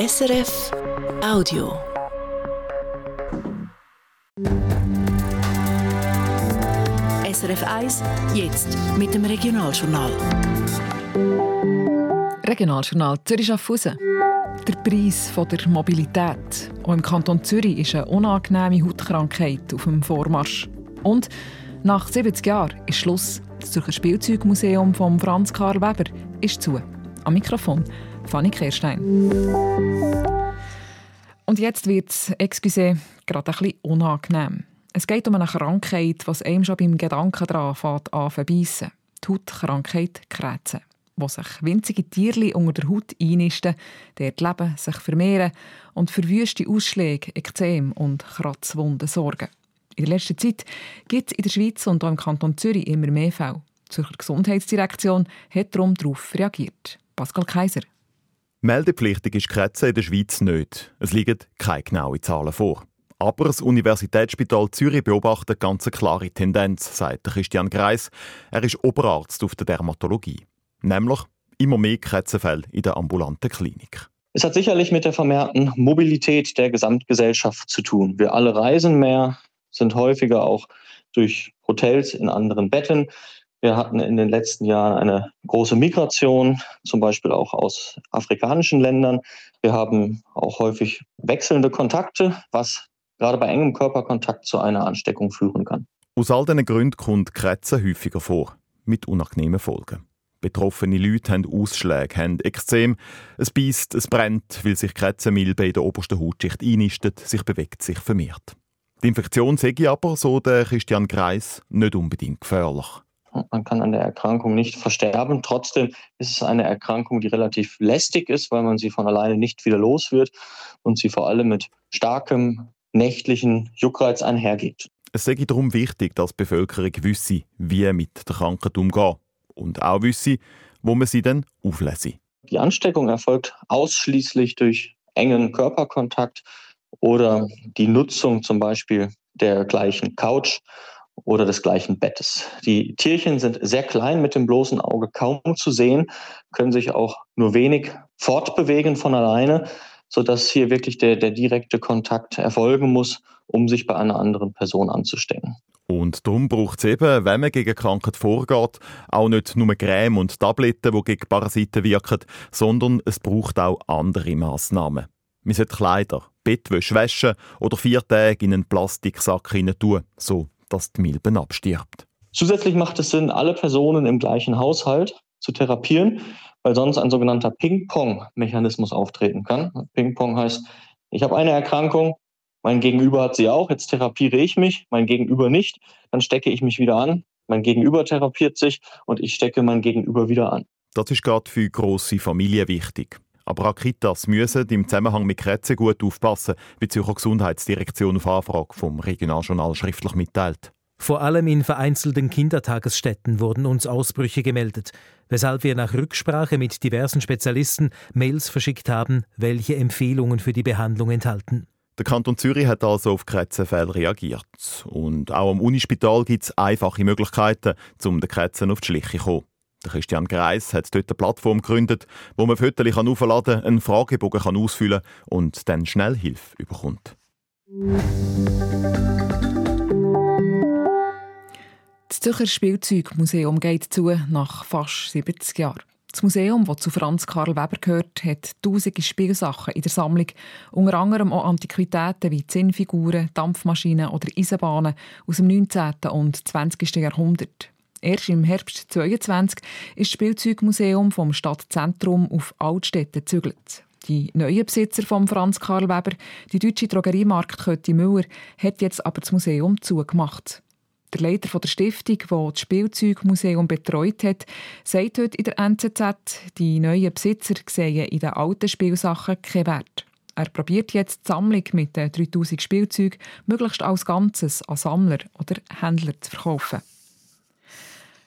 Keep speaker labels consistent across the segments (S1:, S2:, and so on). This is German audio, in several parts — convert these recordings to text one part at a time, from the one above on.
S1: SRF Audio. SRF 1, jetzt mit dem Regionaljournal.
S2: Regionaljournal Zürich Schaffhausen. Der Preis der Mobilität. Auch im Kanton Zürich ist eine unangenehme Hautkrankheit auf dem Vormarsch. Und nach 70 Jahren ist Schluss. Das Zürcher Spielzeugmuseum von Franz Karl Weber ist zu. Am Mikrofon Fanny Kehrstein. Und jetzt wird es, excuse, gerade ein unangenehm. Es geht um eine Krankheit, was einem schon beim Gedanken daran fängt an verbeissen. Die Hautkrankheit Krätze, wo sich winzige Tierli unter der Haut einnisten, dort leben, sich vermehren und für wüste Ausschläge, Ekzem und Kratzwunden sorgen. In der letzten Zeit gibt es in der Schweiz und auch im Kanton Zürich immer mehr Fälle. Die Zürcher Gesundheitsdirektion hat darum darauf reagiert. Pascal Kaiser.
S3: Meldepflichtig ist Krätze in der Schweiz nicht. Es liegen keine genauen Zahlen vor. Aber das Universitätsspital Zürich beobachtet ganz eine klare Tendenz, sagt Christian Greis. Er ist Oberarzt auf der Dermatologie. Nämlich immer mehr Krätzenfälle in der ambulanten Klinik.
S4: Es hat sicherlich mit der vermehrten Mobilität der Gesamtgesellschaft zu tun. Wir alle reisen mehr, sind häufiger auch durch Hotels in anderen Betten. Wir hatten in den letzten Jahren eine große Migration, zum Beispiel auch aus afrikanischen Ländern. Wir haben auch häufig wechselnde Kontakte, was gerade bei engem Körperkontakt zu einer Ansteckung führen kann.
S3: Aus all diesen Gründen kommt Krätze häufiger vor, mit unangenehmen Folgen. Betroffene Leute haben Ausschläge, haben Ekzem, es beißt, es brennt, weil sich Krätzenmilbe in der obersten Hautschicht einnistet, sich bewegt, sich vermehrt. Die Infektion sei aber, so der Christian Kreis, nicht unbedingt gefährlich.
S4: Man kann an der Erkrankung nicht versterben. Trotzdem ist es eine Erkrankung, die relativ lästig ist, weil man sie von alleine nicht wieder los wird und sie vor allem mit starkem nächtlichen Juckreiz einhergeht.
S3: Es sei darum wichtig, dass die Bevölkerung wisse, wie mit der Krankheit umgehen und auch wisse, wo man sie dann auflese.
S4: Die Ansteckung erfolgt ausschließlich durch engen Körperkontakt oder die Nutzung zum Beispiel der gleichen Couch oder des gleichen Bettes. Die Tierchen sind sehr klein, mit dem bloßen Auge kaum zu sehen, können sich auch nur wenig fortbewegen von alleine sodass hier wirklich der, der direkte Kontakt erfolgen muss, um sich bei einer anderen Person anzustecken.
S3: Und darum braucht es eben, wenn man gegen Krankheit vorgeht, auch nicht nur Creme und Tabletten, die gegen Parasiten wirken, sondern es braucht auch andere Massnahmen. Man sollte Kleider, Bettwäsche waschen oder vier Tage in einen Plastiksack hinein tun, so dass die Milben abstirbt.
S4: Zusätzlich macht es Sinn, alle Personen im gleichen Haushalt zu therapieren weil sonst ein sogenannter Ping-Pong-Mechanismus auftreten kann. Ping-Pong heißt, ich habe eine Erkrankung, mein Gegenüber hat sie auch, jetzt therapiere ich mich, mein Gegenüber nicht, dann stecke ich mich wieder an, mein Gegenüber therapiert sich und ich stecke mein Gegenüber wieder an.
S3: Das ist gerade für grosse Familien wichtig. Aber auch Kitas müssen im Zusammenhang mit Krätzen gut aufpassen, wie die Zürcher Gesundheitsdirektion auf Anfrage vom Regionaljournal schriftlich mitteilt.
S5: Vor allem in vereinzelten Kindertagesstätten wurden uns Ausbrüche gemeldet, weshalb wir nach Rücksprache mit diversen Spezialisten Mails verschickt haben, welche Empfehlungen für die Behandlung enthalten.
S3: Der Kanton Zürich hat also auf Krätzenfälle reagiert. Und auch am Unispital gibt es einfache Möglichkeiten, um den Krätzen auf die Schliche zu kommen. Der Christian Greis hat dort eine Plattform gegründet, wo man Fotos aufladen kann, einen Fragebogen ausfüllen kann und dann schnell Hilfe bekommt.
S2: Das Zürcher Spielzeugmuseum geht zu nach fast 70 Jahren. Das Museum, das zu Franz Karl Weber gehört, hat tausende Spielsachen in der Sammlung, unter anderem auch Antiquitäten wie Zinnfiguren, Dampfmaschinen oder Eisenbahnen aus dem 19. und 20. Jahrhundert. Erst im Herbst 2022 ist das Spielzeugmuseum vom Stadtzentrum auf Altstädte gezügelt. Die neue Besitzer von Franz Karl Weber, die deutsche Drogeriemarkt Kötti Müller, hat jetzt aber das Museum zugemacht. Der Leiter der Stiftung, die das Spielzeugmuseum betreut hat, sagt heute in der NZZ, die neuen Besitzer sehen in den alten Spielsachen keinen Wert. Er probiert jetzt die Sammlung mit den 3000 Spielzeugen möglichst als Ganzes an Sammler oder Händler zu verkaufen.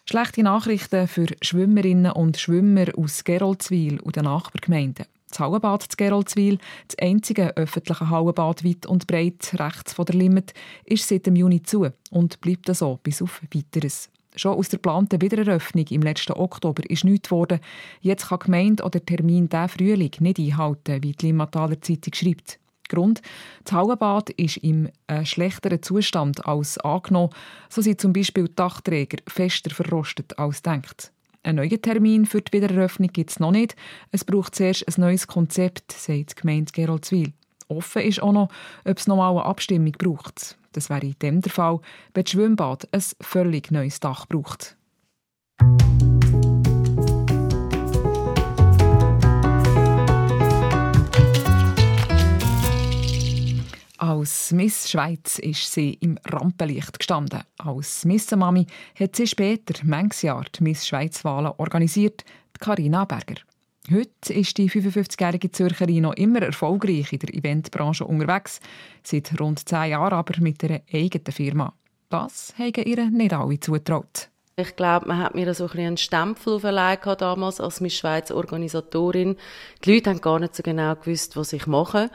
S2: Schlechte Nachrichten für Schwimmerinnen und Schwimmer aus Geroldswil und den Nachbargemeinden. Das Hallenbad zu Geroldswil, das einzige öffentliche Hallenbad weit und breit rechts von der Limit, ist seit dem Juni zu und bleibt so bis auf Weiteres. Schon aus der geplanten Wiedereröffnung im letzten Oktober ist nichts geworden. Jetzt kann die Gemeinde oder der Termin diesen Frühling nicht einhalten, wie die Limmataler Zeitung schreibt. Grund, das Hallenbad ist im äh, schlechteren Zustand als angenommen. So sind zum Beispiel die Dachträger fester verrostet als denkt. Ein neuer Termin für die Wiedereröffnung gibt es noch nicht. Es braucht zuerst ein neues Konzept, sagt die Gemeinde Geroldswil. Offen ist auch noch, ob es nochmal eine Abstimmung braucht. Das wäre in dem der Fall, wenn das Schwimmbad ein völlig neues Dach braucht. Miss Schweiz ist sie im Rampenlicht gestanden. Als Missenmami hat sie später manches Jahr die Miss Schweiz-Wahlen organisiert, Karina Berger. Heute ist die 55-jährige Zürcherin noch immer erfolgreich in der Eventbranche unterwegs, seit rund zehn Jahren aber mit einer eigenen Firma. Das haben ihr nicht alle zutraut.
S6: Ich glaube, man hat mir so ein einen Stempel verleiht damals als Miss Schweiz Organisatorin. Die Leute haben gar nicht so genau gewusst, was ich mache.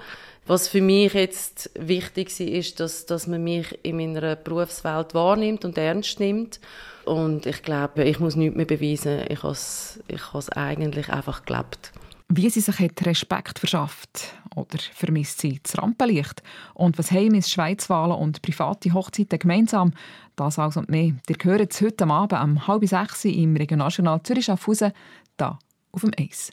S6: Was für mich jetzt wichtig war, ist, dass, dass man mich in meiner Berufswelt wahrnimmt und ernst nimmt. Und ich glaube, ich muss nichts mehr beweisen. Ich habe es ich eigentlich einfach gelebt.
S2: Wie sie sich hat Respekt verschafft oder vermisst sie das Rampenlicht? Und was haben Miss Schweizwahlen und private Hochzeiten gemeinsam? Das also und mehr. Ihr hört es heute Abend um halb sechs im Regionaljournal Zürich-Schaffhausen, da auf dem Eis.